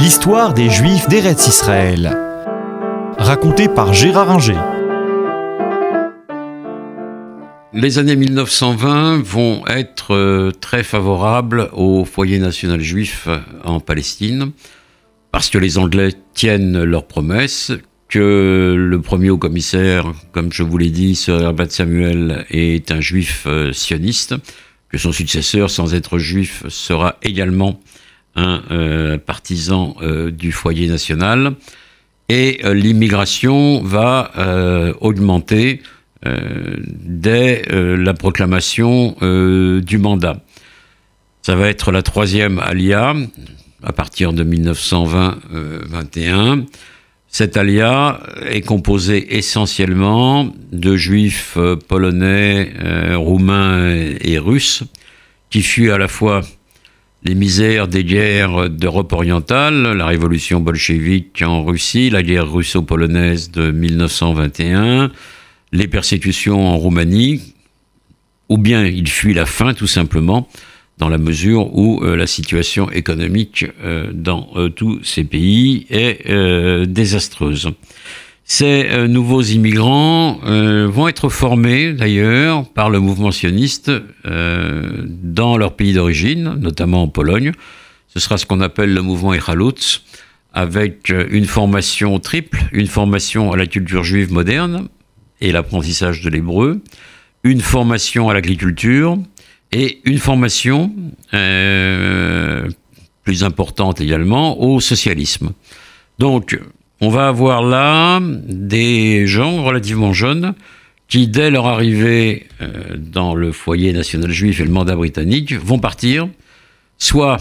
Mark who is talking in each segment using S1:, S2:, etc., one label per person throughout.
S1: L'histoire des Juifs d'Eretz Israël. Racontée par Gérard Inger.
S2: Les années 1920 vont être euh, très favorables au foyer national juif en Palestine, parce que les Anglais tiennent leurs promesses, que le premier haut commissaire, comme je vous l'ai dit, Sir Herbert Samuel, est un juif euh, sioniste, que son successeur, sans être juif, sera également un euh, partisan euh, du foyer national. Et l'immigration va augmenter dès la proclamation du mandat. Ça va être la troisième alia à partir de 1920-21 cet alia est composé essentiellement de juifs euh, polonais, euh, roumains et, russes, qui fuient à la fois les misères des guerres d'Europe orientale, la révolution bolchevique en Russie, la guerre russo-polonaise de 1921, les persécutions en Roumanie, ou bien ils fuient la faim tout simplement, dans la mesure où euh, la situation économique euh, dans euh, tous ces pays est désastreuse. Ces nouveaux immigrants vont être formés d'ailleurs par le mouvement sioniste dans leur pays d'origine, notamment en Pologne. Ce sera ce qu'on appelle le mouvement Echalutz, avec une formation triple, une formation à la culture juive moderne et l'apprentissage de l'hébreu, une formation à l'agriculture, et une formation euh, plus importante également au socialisme. Donc, on va avoir là des gens relativement jeunes qui, dès leur arrivée euh, dans le foyer national juif et le mandat britannique, vont partir, soit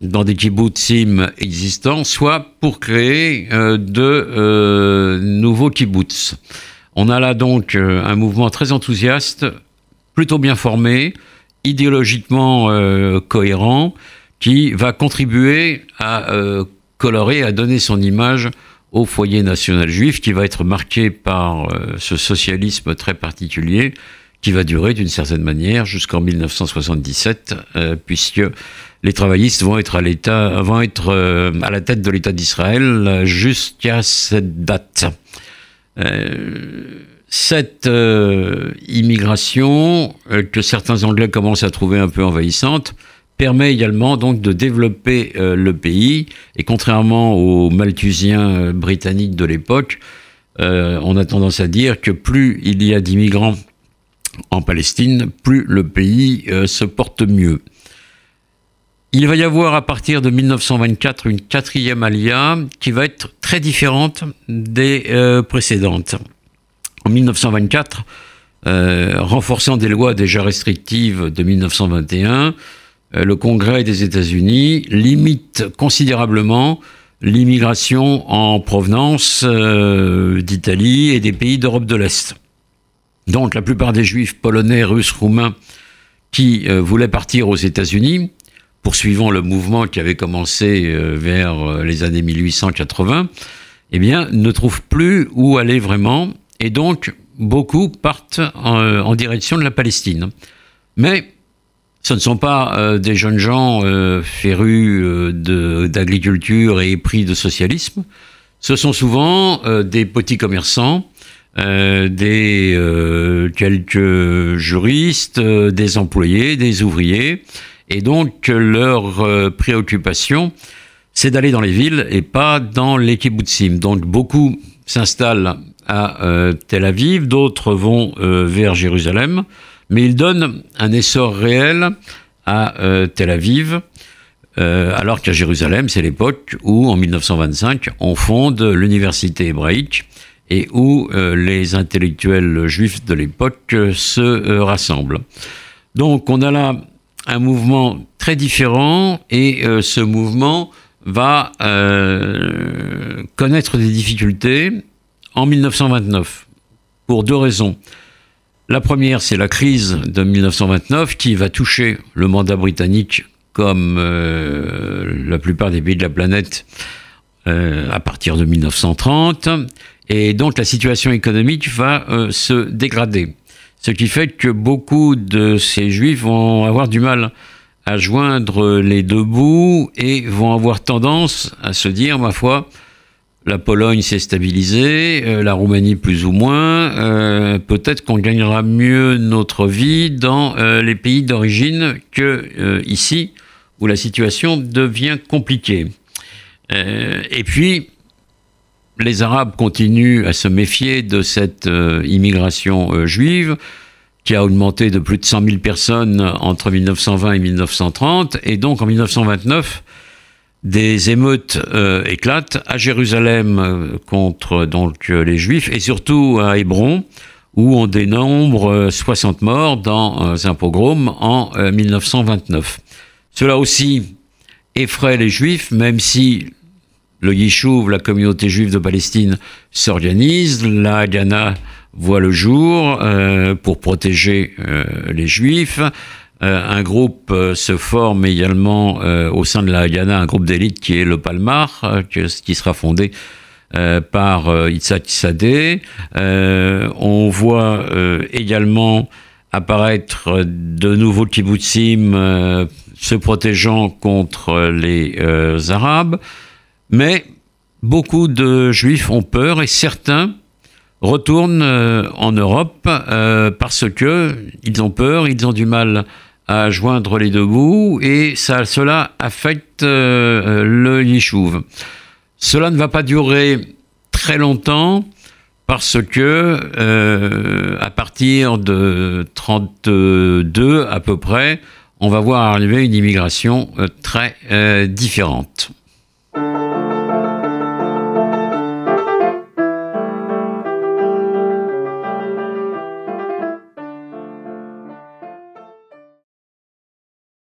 S2: dans des kibbutzim existants, soit pour créer euh, de nouveaux kibbutz. On a là donc un mouvement très enthousiaste plutôt bien formé, idéologiquement euh, cohérent, qui va contribuer à euh, colorer, à donner son image au foyer national juif, qui va être marqué par euh, ce socialisme très particulier, qui va durer d'une certaine manière jusqu'en 1977, puisque les travaillistes vont être à l'état, vont être à la tête de l'État d'Israël jusqu'à cette date. Cette euh, immigration euh, que certains Anglais commencent à trouver un peu envahissante permet également donc de développer euh, le pays et contrairement aux Malthusiens britanniques de l'époque, on a tendance à dire que plus il y a d'immigrants en Palestine, plus le pays se porte mieux. Il va y avoir à partir de 1924 une quatrième alia qui va être très différente des précédentes en 1924, euh, renforçant des lois déjà restrictives de 1921, euh, le Congrès des États-Unis limite considérablement l'immigration en provenance euh, d'Italie et des pays d'Europe de l'Est. Donc la plupart des juifs polonais, russes, roumains qui voulaient partir aux États-Unis, poursuivant le mouvement qui avait commencé vers les années 1880, eh bien, ne trouvent plus où aller vraiment et donc, beaucoup partent en, direction de la Palestine. Mais ce ne sont pas euh, des jeunes gens euh, férus euh, d'agriculture et épris de socialisme. Ce sont souvent des petits commerçants, des quelques juristes, des employés, des ouvriers. Et donc, leur préoccupation, c'est d'aller dans les villes et pas dans les kibbutzim. Donc, beaucoup s'installent à euh, Tel Aviv, d'autres vont euh, vers Jérusalem, mais il donne un essor réel à euh, Tel Aviv, alors qu'à Jérusalem, c'est l'époque où, en 1925, on fonde l'université hébraïque et où les intellectuels juifs de l'époque se rassemblent. Donc on a là un mouvement très différent et ce mouvement va connaître des difficultés en 1929, pour deux raisons. La première, c'est la crise de 1929 qui va toucher le mandat britannique comme euh, la plupart des pays de la planète euh, à partir de 1930. Et donc la situation économique va euh, se dégrader. Ce qui fait que beaucoup de ces juifs vont avoir du mal à joindre les deux bouts et vont avoir tendance à se dire, ma foi, la Pologne s'est stabilisée, euh, la Roumanie plus ou moins, euh, peut-être qu'on gagnera mieux notre vie dans euh, les pays d'origine que ici, où la situation devient compliquée. et puis, les Arabes continuent à se méfier de cette immigration juive qui a augmenté de plus de 100 000 personnes entre 1920 et 1930, et donc en 1929, des émeutes euh, éclatent à Jérusalem euh, contre donc euh, les Juifs et surtout à Hébron où on dénombre 60 morts dans un pogrom en 1929. Cela aussi effraie les Juifs, même si le Yishuv, la communauté juive de Palestine, s'organise, la Haganah voit le jour pour protéger les Juifs. Euh, un groupe se forme également au sein de la Haganah, un groupe d'élite qui est le Palmar, qui sera fondé par Yitzhak Sadeh. on voit également apparaître de nouveaux kibbutzim se protégeant contre les Arabes. Mais beaucoup de Juifs ont peur et certains retournent euh, en Europe euh, parce que ils ont peur, ils ont du mal à joindre les deux bouts et ça, cela affecte euh, le Yishuv. Cela ne va pas durer très longtemps parce que à partir de 32 à peu près, on va voir arriver une immigration très différente.